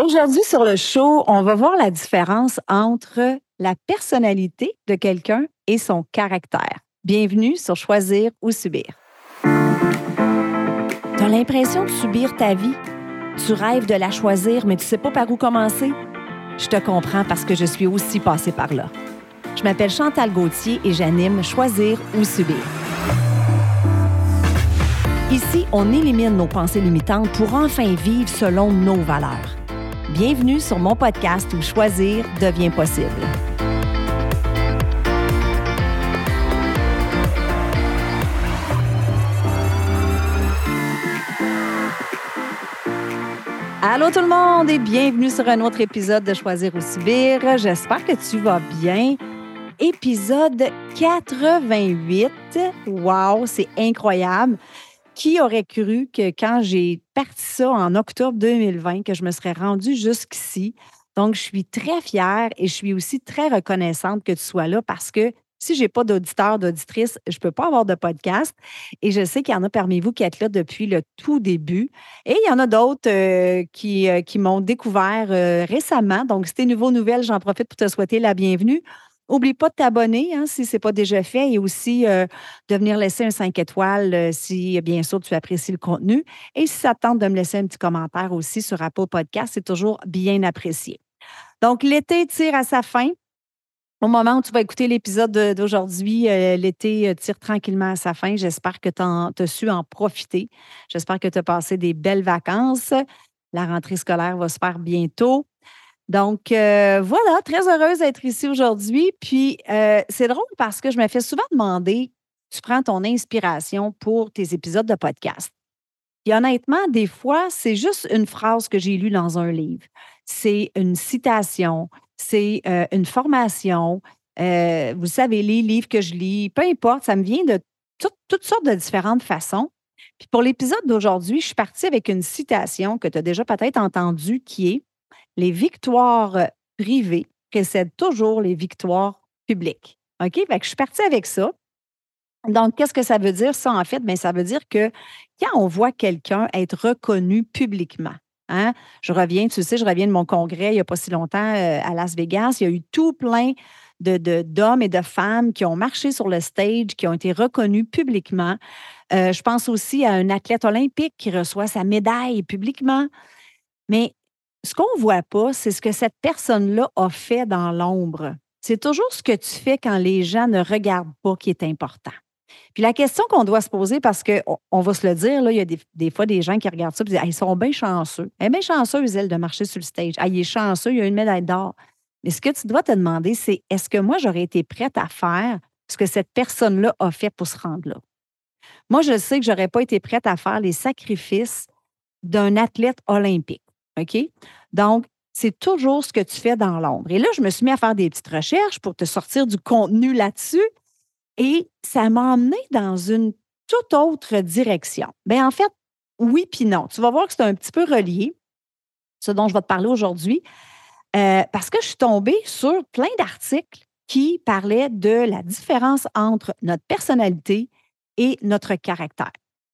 Aujourd'hui sur le show, on va voir la différence entre la personnalité de quelqu'un et son caractère. Bienvenue sur Choisir ou Subir. Tu as l'impression de subir ta vie? Tu rêves de la choisir, mais tu sais pas par où commencer? Je te comprends parce que je suis aussi passée par là. Je m'appelle Chantal Gauthier et j'anime Choisir ou Subir. Ici, on élimine nos pensées limitantes pour enfin vivre selon nos valeurs. Bienvenue sur mon podcast où choisir devient possible. Allô tout le monde et bienvenue sur un autre épisode de Choisir ou Subir. J'espère que tu vas bien. Épisode 88. Wow, c'est incroyable. Qui aurait cru que quand j'ai parti ça en octobre 2020, que je me serais rendue jusqu'ici? Donc, je suis très fière et je suis aussi très reconnaissante que tu sois là parce que si je n'ai pas d'auditeur, d'auditrice, je ne peux pas avoir de podcast. Et je sais qu'il y en a parmi vous qui êtes là depuis le tout début. Et il y en a d'autres euh, qui, euh, qui m'ont découvert euh, récemment. Donc, si tu nouveau nouvelle, j'en profite pour te souhaiter la bienvenue. Oublie pas de t'abonner hein, si ce n'est pas déjà fait et aussi euh, de venir laisser un 5 étoiles euh, si, bien sûr, tu apprécies le contenu. Et si ça tente de me laisser un petit commentaire aussi sur Apple Podcast, c'est toujours bien apprécié. Donc, l'été tire à sa fin. Au moment où tu vas écouter l'épisode d'aujourd'hui, euh, l'été tire tranquillement à sa fin. J'espère que tu as su en profiter. J'espère que tu as passé des belles vacances. La rentrée scolaire va se faire bientôt. Donc, euh, voilà, très heureuse d'être ici aujourd'hui. Puis, euh, c'est drôle parce que je me fais souvent demander, tu prends ton inspiration pour tes épisodes de podcast? Puis honnêtement, des fois, c'est juste une phrase que j'ai lue dans un livre. C'est une citation, c'est euh, une formation. vous savez, les livres que je lis, peu importe, ça me vient de toutes sortes de différentes façons. Puis pour l'épisode d'aujourd'hui, je suis partie avec une citation que tu as déjà peut-être entendue qui est les victoires euh, privées précèdent toujours les victoires publiques. OK? Je suis partie avec ça. Donc, qu'est-ce que ça veut dire, ça, en fait? Bien, ça veut dire que quand on voit quelqu'un être reconnu publiquement, hein, je reviens, tu sais, je reviens de mon congrès il n'y a pas si longtemps euh, à Las Vegas, il y a eu tout plein de, d'hommes et de femmes qui ont marché sur le stage, qui ont été reconnus publiquement. Euh, je pense aussi à un athlète olympique qui reçoit sa médaille publiquement. Mais ce qu'on ne voit pas, c'est ce que cette personne-là a fait dans l'ombre. C'est toujours ce que tu fais quand les gens ne regardent pas qui est important. Puis la question qu'on doit se poser, parce qu'on va se le dire, là, il y a des, fois des gens qui regardent ça et disent Ils sont bien chanceux. Elle est bien chanceuse, elle, de marcher sur le stage. Ah, il est chanceux, il a une médaille d'or. Mais ce que tu dois te demander, c'est est-ce que moi, j'aurais été prête à faire ce que cette personne-là a fait pour se rendre là? Moi, je sais que je n'aurais pas été prête à faire les sacrifices d'un athlète olympique. OK? Donc, c'est toujours ce que tu fais dans l'ombre. Et là, je me suis mis à faire des petites recherches pour te sortir du contenu là-dessus. Et ça m'a emmené dans une toute autre direction. Bien, en fait, oui puis non. Tu vas voir que c'est un petit peu relié, ce dont je vais te parler aujourd'hui, euh, parce que je suis tombée sur plein d'articles qui parlaient de la différence entre notre personnalité et notre caractère.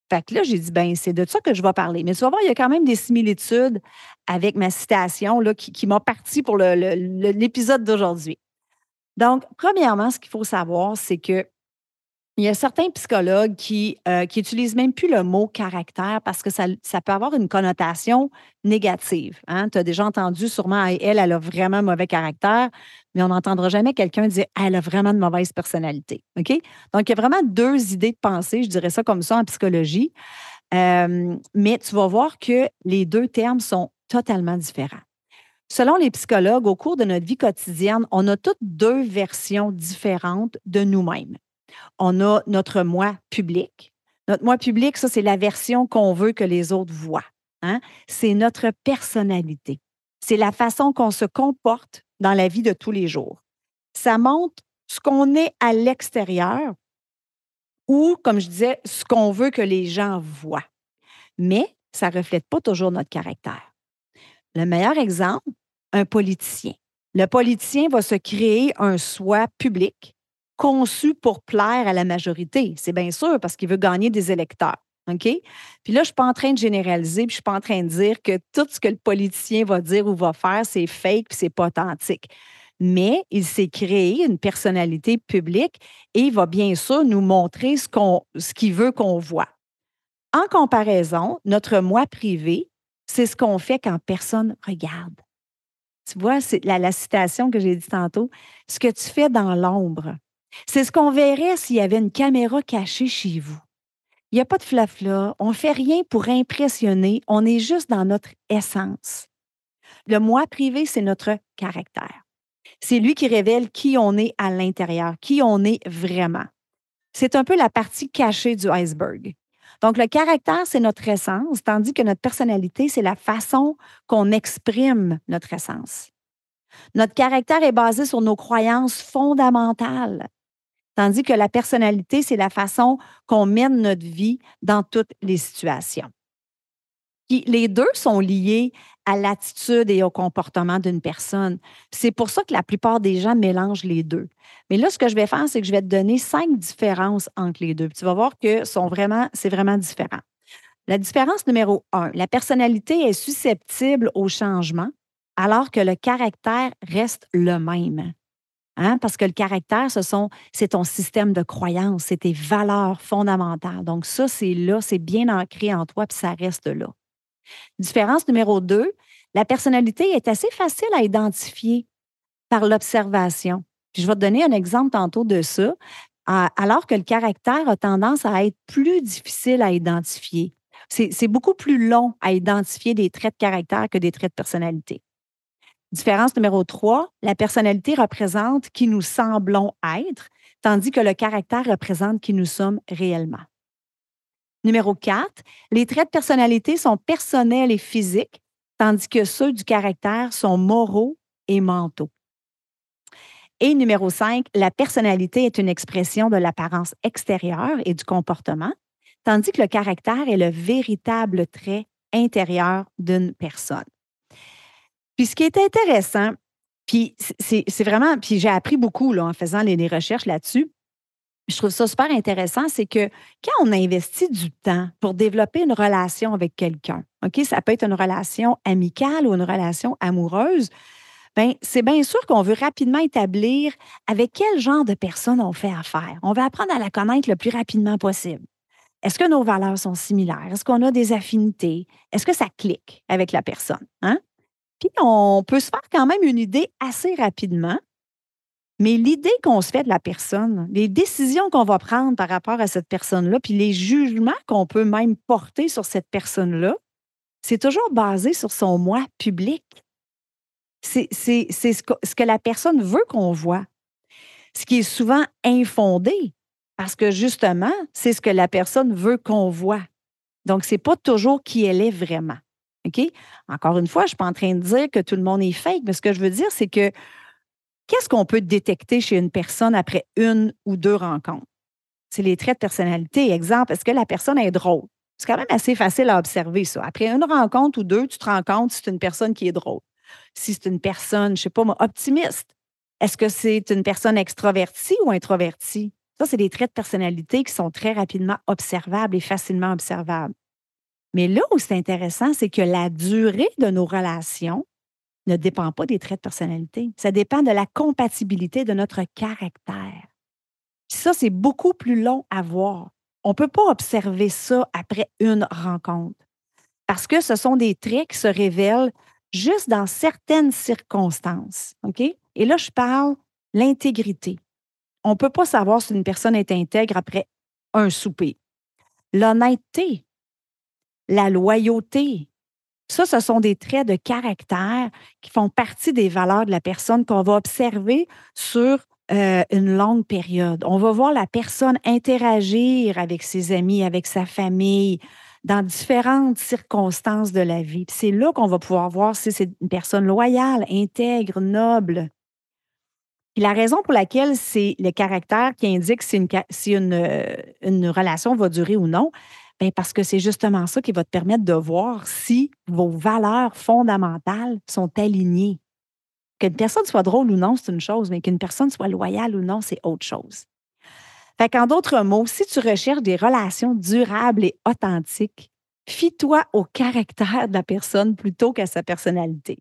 Fait que là, j'ai dit, ben c'est de ça que je vais parler. Mais tu vas voir, il y a quand même des similitudes avec ma citation là, qui, qui m'a parti pour l'épisode d'aujourd'hui. Donc, premièrement, ce qu'il faut savoir, c'est que il y a certains psychologues qui, euh, qui utilisent même plus le mot caractère parce que ça, peut avoir une connotation négative. Hein. Tu as déjà entendu sûrement, elle, elle a vraiment mauvais caractère, mais on n'entendra jamais quelqu'un dire elle a vraiment de mauvaise personnalité. Donc, il y a vraiment deux idées de pensée, je dirais ça comme ça en psychologie. Euh, mais tu vas voir que les deux termes sont totalement différents. Selon les psychologues, au cours de notre vie quotidienne, on a toutes deux versions différentes de nous-mêmes on a notre moi public. Notre moi public, ça, c'est la version qu'on veut que les autres voient. Hein. C'est notre personnalité. C'est la façon qu'on se comporte dans la vie de tous les jours. Ça montre ce qu'on est à l'extérieur ou, comme je disais, ce qu'on veut que les gens voient. Mais ça ne reflète pas toujours notre caractère. Le meilleur exemple, un politicien. Le politicien va se créer un soi public conçu pour plaire à la majorité. C'est bien sûr parce qu'il veut gagner des électeurs. OK? Puis là, je ne suis pas en train de généraliser, puis je ne suis pas en train de dire que tout ce que le politicien va dire ou va faire, c'est fake, puis c'est pas authentique. Mais il s'est créé une personnalité publique et il va bien sûr nous montrer ce qu'il veut qu'on voit. En comparaison, notre moi privé, c'est ce qu'on fait quand personne regarde. Tu vois, c'est la citation que j'ai dit tantôt. Ce que tu fais dans l'ombre, c'est ce qu'on verrait s'il y avait une caméra cachée chez vous. Il n'y a pas de flafla, on ne fait rien pour impressionner, on est juste dans notre essence. Le moi privé, c'est notre caractère. C'est lui qui révèle qui on est à l'intérieur, qui on est vraiment. C'est un peu la partie cachée du iceberg. Donc, le caractère, c'est notre essence, tandis que notre personnalité, c'est la façon qu'on exprime notre essence. Notre caractère est basé sur nos croyances fondamentales. Tandis que la personnalité, c'est la façon qu'on mène notre vie dans toutes les situations. les deux sont liés à l'attitude et au comportement d'une personne. C'est pour ça que la plupart des gens mélangent les deux. Mais là, ce que je vais faire, c'est que je vais te donner cinq différences entre les deux. tu vas voir que sont vraiment, c'est vraiment différent. La différence numéro un, la personnalité est susceptible au changement alors que le caractère reste le même. Hein, parce que le caractère, ce sont, c'est ton système de croyance, c'est tes valeurs fondamentales. Donc, ça, c'est là, c'est bien ancré en toi, puis ça reste là. Différence numéro deux, la personnalité est assez facile à identifier par l'observation. je vais te donner un exemple tantôt de ça, alors que le caractère a tendance à être plus difficile à identifier. C'est beaucoup plus long à identifier des traits de caractère que des traits de personnalité. Différence numéro 3, la personnalité représente qui nous semblons être, tandis que le caractère représente qui nous sommes réellement. Numéro 4, les traits de personnalité sont personnels et physiques, tandis que ceux du caractère sont moraux et mentaux. Et numéro 5, la personnalité est une expression de l'apparence extérieure et du comportement, tandis que le caractère est le véritable trait intérieur d'une personne. Puis ce qui est intéressant, puis c'est vraiment, puis j'ai appris beaucoup là, en faisant les, recherches là-dessus. Je trouve ça super intéressant, c'est que quand on investit du temps pour développer une relation avec quelqu'un, OK, ça peut être une relation amicale ou une relation amoureuse, bien, c'est bien sûr qu'on veut rapidement établir avec quel genre de personne on fait affaire. On veut apprendre à la connaître le plus rapidement possible. Est-ce que nos valeurs sont similaires? Est-ce qu'on a des affinités? Est-ce que ça clique avec la personne? Hein? Puis on peut se faire quand même une idée assez rapidement. Mais l'idée qu'on se fait de la personne, les décisions qu'on va prendre par rapport à cette personne-là, puis les jugements qu'on peut même porter sur cette personne-là, c'est toujours basé sur son moi public. C'est ce que, la personne veut qu'on voit. Ce qui est souvent infondé, parce que justement, c'est ce que la personne veut qu'on voit. Donc, ce n'est pas toujours qui elle est vraiment. OK? Encore une fois, je ne suis pas en train de dire que tout le monde est fake, mais ce que je veux dire, c'est que qu'est-ce qu'on peut détecter chez une personne après une ou deux rencontres? C'est les traits de personnalité. Exemple, est-ce que la personne est drôle? C'est quand même assez facile à observer ça. Après une rencontre ou deux, tu te rends compte si c'est une personne qui est drôle. Si c'est une personne, je ne sais pas optimiste. Est-ce que c'est une personne extrovertie ou introvertie? Ça, c'est des traits de personnalité qui sont très rapidement observables et facilement observables. Mais là où c'est intéressant, c'est que la durée de nos relations ne dépend pas des traits de personnalité. Ça dépend de la compatibilité de notre caractère. ça, c'est beaucoup plus long à voir. On ne peut pas observer ça après une rencontre parce que ce sont des traits qui se révèlent juste dans certaines circonstances. OK? Et là, je parle l'intégrité. On ne peut pas savoir si une personne est intègre après un souper. L'honnêteté, la loyauté. Ça, ce sont des traits de caractère qui font partie des valeurs de la personne qu'on va observer sur euh, une longue période. On va voir la personne interagir avec ses amis, avec sa famille, dans différentes circonstances de la vie. C'est là qu'on va pouvoir voir si c'est une personne loyale, intègre, noble. la raison pour laquelle c'est le caractère qui indique si une, euh, une relation va durer ou non, Bien, parce que c'est justement ça qui va te permettre de voir si vos valeurs fondamentales sont alignées. Qu'une personne soit drôle ou non, c'est une chose, mais qu'une personne soit loyale ou non, c'est autre chose. Fait d'autres mots, si tu recherches des relations durables et authentiques, fie-toi au caractère de la personne plutôt qu'à sa personnalité.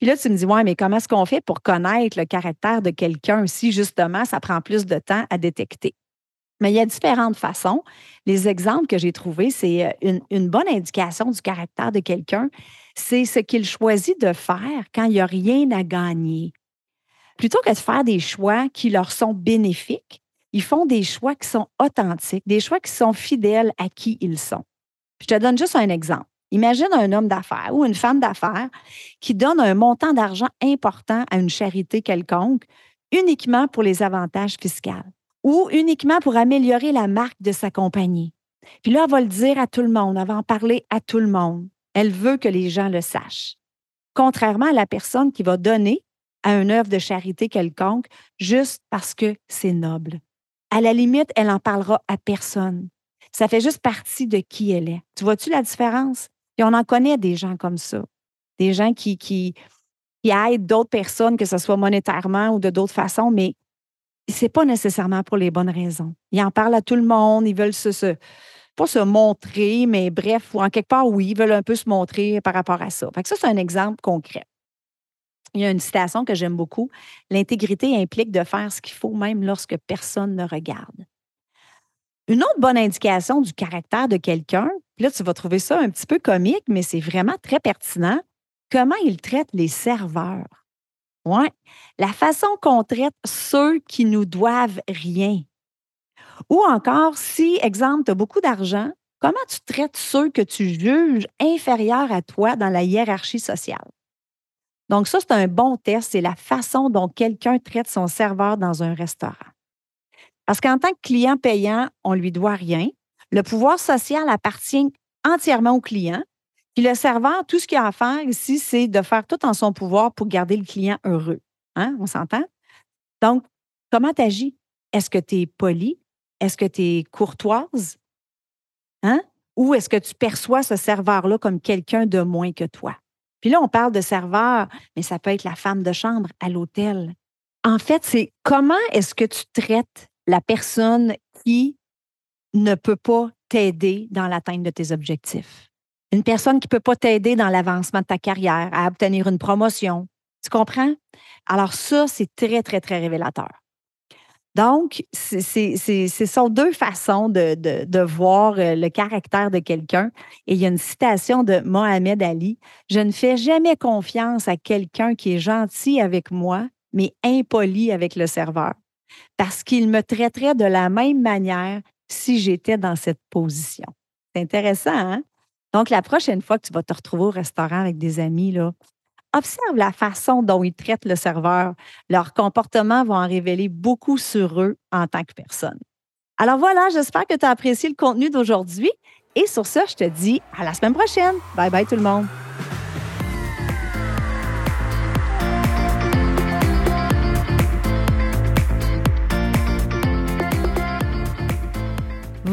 Puis là, tu me dis, ouais, mais comment est-ce qu'on fait pour connaître le caractère de quelqu'un si justement ça prend plus de temps à détecter? Mais il y a différentes façons. Les exemples que j'ai trouvés, c'est euh, une, bonne indication du caractère de quelqu'un, c'est ce qu'il choisit de faire quand il n'y a rien à gagner. Plutôt que de faire des choix qui leur sont bénéfiques, ils font des choix qui sont authentiques, des choix qui sont fidèles à qui ils sont. Je te donne juste un exemple. Imagine un homme d'affaires ou une femme d'affaires qui donne un montant d'argent important à une charité quelconque uniquement pour les avantages fiscaux ou uniquement pour améliorer la marque de sa compagnie. Puis là, elle va le dire à tout le monde, elle va en parler à tout le monde. Elle veut que les gens le sachent. Contrairement à la personne qui va donner à une œuvre de charité quelconque juste parce que c'est noble. À la limite, elle n'en parlera à personne. Ça fait juste partie de qui elle est. Tu vois-tu la différence? Et on en connaît des gens comme ça. Des gens qui, qui, qui aident d'autres personnes, que ce soit monétairement ou de d'autres façons, mais c'est pas nécessairement pour les bonnes raisons. Ils en parlent à tout le monde, ils veulent se, pas se montrer, mais bref, ou en quelque part, oui, ils veulent un peu se montrer par rapport à ça. Fait que ça, c'est un exemple concret. Il y a une citation que j'aime beaucoup. L'intégrité implique de faire ce qu'il faut même lorsque personne ne regarde. Une autre bonne indication du caractère de quelqu'un, là, tu vas trouver ça un petit peu comique, mais c'est vraiment très pertinent, comment il traite les serveurs? La façon qu'on traite ceux qui nous doivent rien. Ou encore, si, exemple, tu as beaucoup d'argent, comment tu traites ceux que tu juges inférieurs à toi dans la hiérarchie sociale? Donc, ça, c'est un bon test, c'est la façon dont quelqu'un traite son serveur dans un restaurant. Parce qu'en tant que client payant, on ne lui doit rien. Le pouvoir social appartient entièrement au client puis le serveur, tout ce qu'il a à faire ici, c'est de faire tout en son pouvoir pour garder le client heureux. Hein? On s'entend? Donc, comment tu agis? Est-ce que tu es poli? Est-ce que tu es courtoise? Hein? Ou est-ce que tu perçois ce serveur-là comme quelqu'un de moins que toi? Puis là, on parle de serveur, mais ça peut être la femme de chambre à l'hôtel. En fait, c'est comment est-ce que tu traites la personne qui ne peut pas t'aider dans l'atteinte de tes objectifs? Une personne qui ne peut pas t'aider dans l'avancement de ta carrière, à obtenir une promotion. Tu comprends? Alors ça, c'est très, très, très révélateur. Donc, ce sont deux façons de, voir euh, le caractère de quelqu'un. Et il y a une citation de Mohamed Ali. Je ne fais jamais confiance à quelqu'un qui est gentil avec moi, mais impoli avec le serveur, parce qu'il me traiterait de la même manière si j'étais dans cette position. C'est intéressant, hein? Donc, la prochaine fois que tu vas te retrouver au restaurant avec des amis, observe la façon dont ils traitent le serveur. Leurs comportements vont en révéler beaucoup sur eux en tant que personne. Alors voilà, j'espère que tu as apprécié le contenu d'aujourd'hui. Et sur ce, je te dis à la semaine prochaine. Bye bye tout le monde.